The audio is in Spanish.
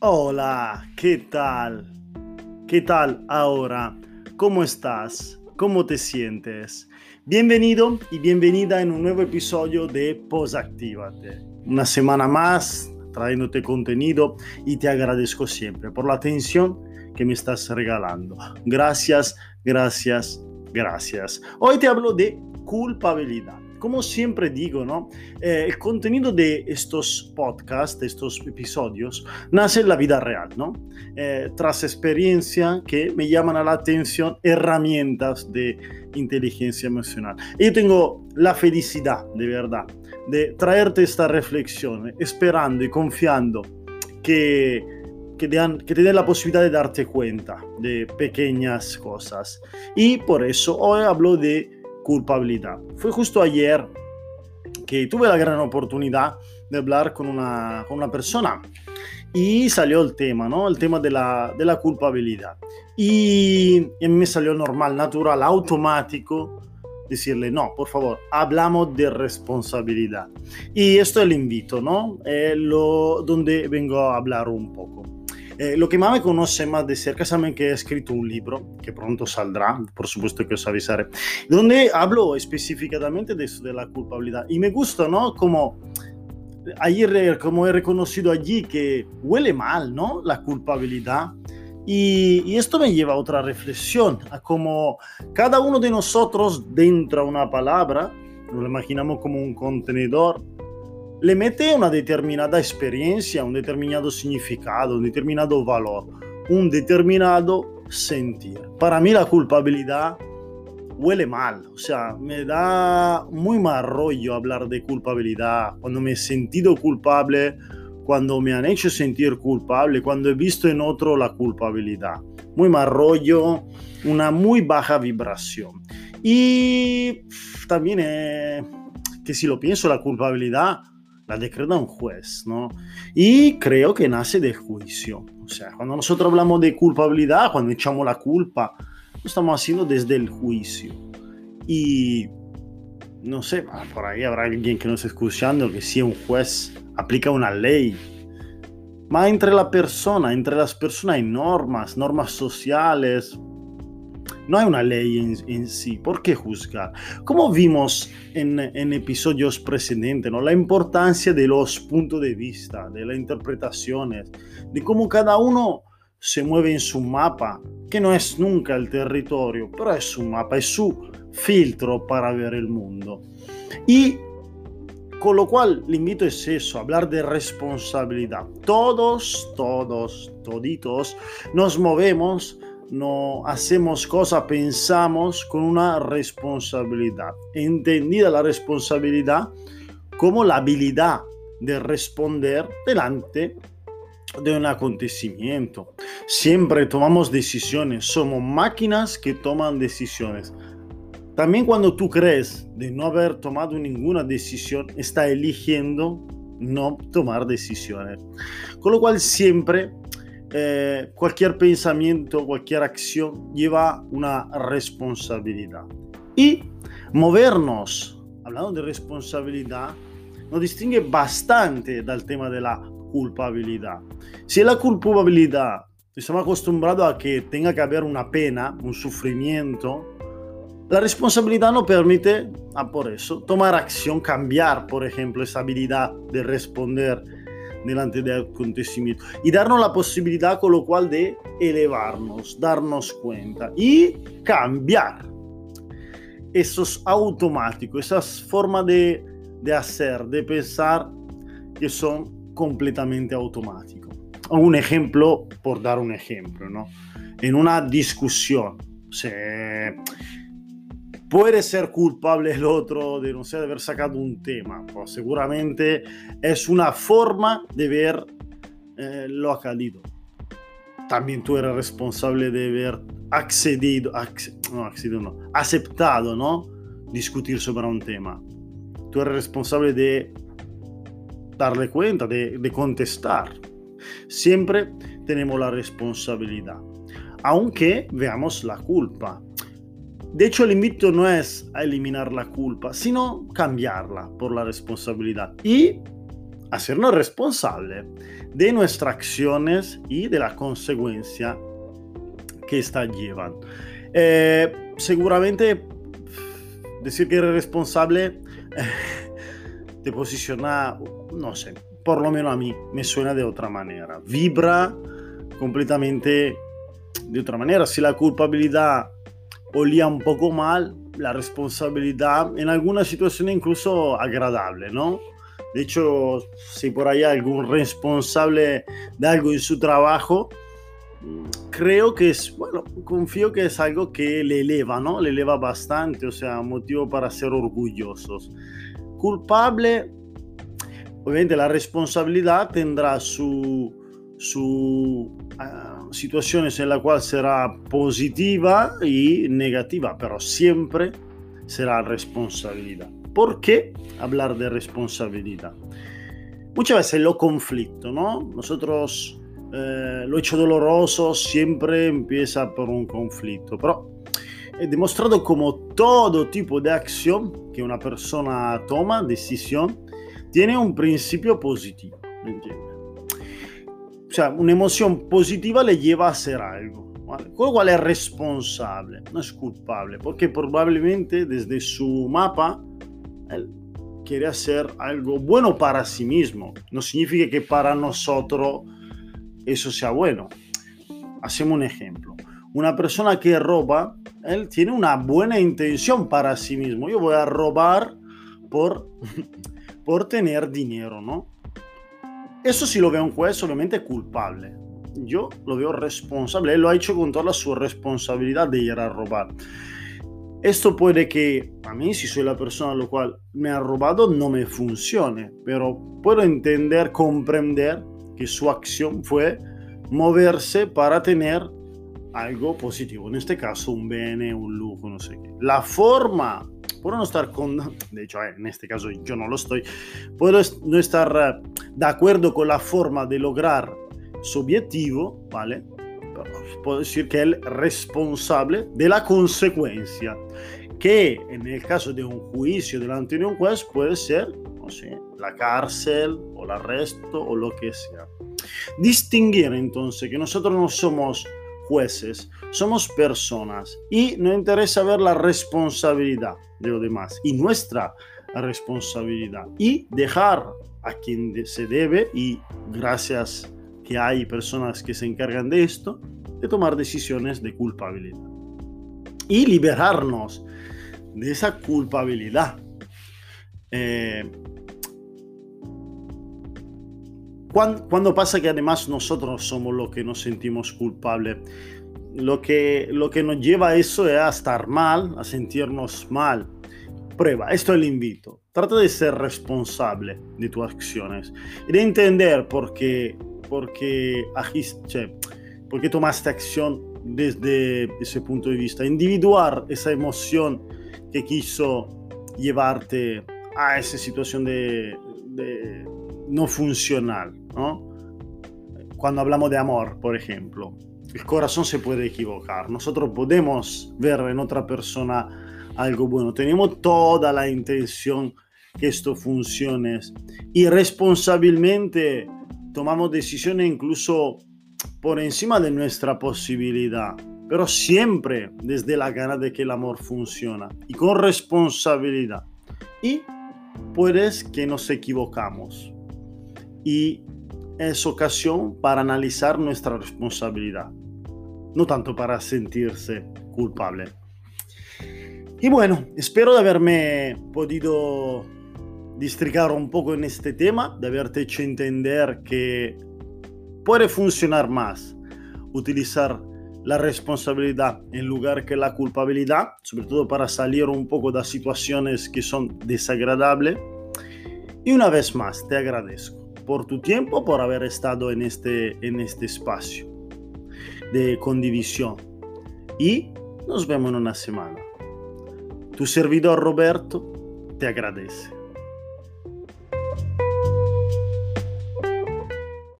Hola, ¿qué tal? ¿Qué tal ahora? ¿Cómo estás? ¿Cómo te sientes? Bienvenido y bienvenida en un nuevo episodio de Posactívate. Una semana más trayéndote contenido y te agradezco siempre por la atención que me estás regalando. Gracias, gracias, gracias. Hoy te hablo de culpabilidad como siempre digo, ¿no? Eh, el contenido de estos podcasts, de estos episodios, nace en la vida real, ¿no? Eh, tras experiencia que me llaman a la atención herramientas de inteligencia emocional. yo tengo la felicidad, de verdad, de traerte esta reflexión, esperando y confiando que, que, te que te den la posibilidad de darte cuenta de pequeñas cosas. Y por eso hoy hablo de culpabilidad. Fue justo ayer que tuve la gran oportunidad de hablar con una, con una persona y salió el tema, ¿no? El tema de la, de la culpabilidad. Y, y, me salió normal, natural, automático decirle, no, por favor, hablamos de responsabilidad. Y esto es el invito, ¿no? Es lo, donde vengo a hablar un poco. Eh, lo que más me conoce más de cerca saben que he escrito un libro que pronto saldrá, por supuesto que os avisaré, donde hablo específicamente de eso, de la culpabilidad. Y me gusta, ¿no? Como ayer, como he reconocido allí que huele mal, ¿no? La culpabilidad. Y, y, esto me lleva a otra reflexión, a cómo cada uno de nosotros dentro de una palabra, nos lo imaginamos como un contenedor, le mete una determinada experiencia, un determinado significado, un determinado valor, un determinado sentir. Para mí la culpabilidad huele mal, o sea, me da muy mal rollo hablar de culpabilidad, cuando me he sentido culpable, cuando me han hecho sentir culpable, cuando he visto en otro la culpabilidad. Muy mal rollo, una muy baja vibración. Y también eh, que si lo pienso, la culpabilidad la decreta un juez, ¿no? Y creo que nace del juicio. O sea, cuando nosotros hablamos de culpabilidad, cuando echamos la culpa, lo estamos haciendo desde el juicio. Y no sé, por ahí habrá alguien que nos esté escuchando que si un juez aplica una ley, más entre la persona, entre las personas hay normas, normas sociales, no hay una ley en, sí. ¿Por qué juzgar? Como vimos en, episodios precedentes, ¿no? la importancia de los puntos de vista, de las interpretaciones, de cómo cada uno se mueve en su mapa, que no es nunca el territorio, pero es su mapa, es su filtro para ver el mundo. Y con lo cual, el invito es eso, hablar de responsabilidad. Todos, todos, toditos nos movemos no hacemos cosas, pensamos con una responsabilidad. Entendida la responsabilidad como la habilidad de responder delante de un acontecimiento. Siempre tomamos decisiones, somos máquinas que toman decisiones. También cuando tú crees de no haber tomado ninguna decisión, está eligiendo no tomar decisiones. Con lo cual siempre eh, cualquier pensamiento, cualquier acción lleva una responsabilidad. Y movernos, hablando de responsabilidad, nos distingue bastante del tema de la culpabilidad. Si la culpabilidad estamos acostumbrados a que tenga que haber una pena, un sufrimiento, la responsabilidad nos permite, ah, por eso, tomar acción, cambiar, por ejemplo, esa habilidad de responder delante del acontecimiento y darnos la posibilidad con lo cual de elevarnos, darnos cuenta y cambiar esos automáticos, esas formas de, de hacer, de pensar que son completamente automáticos. Un ejemplo, por dar un ejemplo, ¿no? En una discusión, se Puede ser culpable el otro de no sé, de haber sacado un tema, pues seguramente es una forma de ver eh, lo accedido. También tú eres responsable de haber accedido, no, accedido no, aceptado, ¿no? Discutir sobre un tema. Tú eres responsable de darle cuenta, de contestar. Siempre tenemos la responsabilidad. Aunque veamos la culpa de hecho, el invito no es a eliminar la culpa, sino cambiarla por la responsabilidad y hacernos responsables de nuestras acciones y de la consecuencia que estas llevan. Eh, seguramente decir que eres responsable te posiciona, no sé, por lo menos a mí me suena de otra manera. Vibra completamente de otra manera. Si la culpabilidad olía un poco mal, la responsabilidad en algunas situaciones incluso agradable, ¿no? De hecho, si por ahí hay algún responsable de algo en su trabajo, creo que es, bueno, confío que es algo que le eleva, ¿no? Le eleva bastante, o sea, motivo para ser orgullosos. Culpable, obviamente la responsabilidad tendrá su, su uh, situaciones en la cual positiva y negativa, pero siempre será responsabilidad. ¿Por qué hablar de responsabilidad? Muchas veces lo conflicto, ¿no? Nosotros eh, lo hecho doloroso siempre empieza por un conflicto, pero he demostrado como todo tipo de acción que una persona toma, decisión, tiene un principio positivo, ¿me entiendes? Sea, una emoción positiva le lleva a hacer algo. ¿vale? Con lo cual es responsable, no es culpable, porque probablemente desde su mapa él quiere hacer algo bueno para sí mismo. No significa que para nosotros eso sea bueno. Hacemos un ejemplo. Una persona que roba, él tiene una buena intención para sí mismo. Yo voy a robar por, por tener dinero, ¿no? Eso si lo veo un juez, obviamente culpable. Yo lo veo responsable. Él lo ha hecho con toda su responsabilidad de ir a robar. Esto puede que a mí, si soy la persona a lo cual me ha robado, no me funcione, pero puedo entender, comprender que su acción fue moverse para tener algo positivo, en este caso un bene, un lujo, no sé qué. La forma, puedo no estar con, de hecho en este caso yo no lo estoy, puedo no estar eh, de acuerdo con la forma de lograr su objetivo, ¿vale? puedo decir que es responsable de la consecuencia, que en el caso de un juicio delante de un juez puede ser, no sé, la cárcel o el arresto o lo que sea. Distinguir entonces que nosotros no somos jueces, somos personas y nos interesa ver la responsabilidad de los demás y nuestra responsabilidad y dejar a quien se debe y gracias que hay personas que se encargan de esto, de tomar decisiones de culpabilidad y liberarnos de esa culpabilidad. Eh, cuando, pasa que además nosotros somos los que nos sentimos culpables, lo que, lo que nos lleva a eso es a estar mal, a sentirnos mal. Prueba, esto es el invito. Trata de ser responsable de tus acciones y de entender por qué, por qué, por qué tomaste acción desde ese punto de vista. Individuar esa emoción que quiso llevarte a esa situación de, de no funcional. Cuando hablamos de amor, por ejemplo, el corazón se puede equivocar. Nosotros podemos ver en otra persona algo bueno. Tenemos toda la intención que esto funcione y responsablemente tomamos decisiones incluso por encima de nuestra posibilidad, pero siempre desde la gana de que el amor funciona y con responsabilidad. Y puedes que nos equivocamos. Y es ocasión para analizar nuestra responsabilidad, no tanto para sentirse culpable. Y bueno, espero de haberme podido districar un poco en este tema, de haberte hecho entender que puede funcionar más utilizar la responsabilidad en lugar que la culpabilidad, sobre todo para salir un poco de situaciones que son desagradables. Y una vez más, te agradezco por tu tiempo, por haber estado en este, en este espacio de condivisión. Y nos vemos en una semana. Tu servidor Roberto te agradece.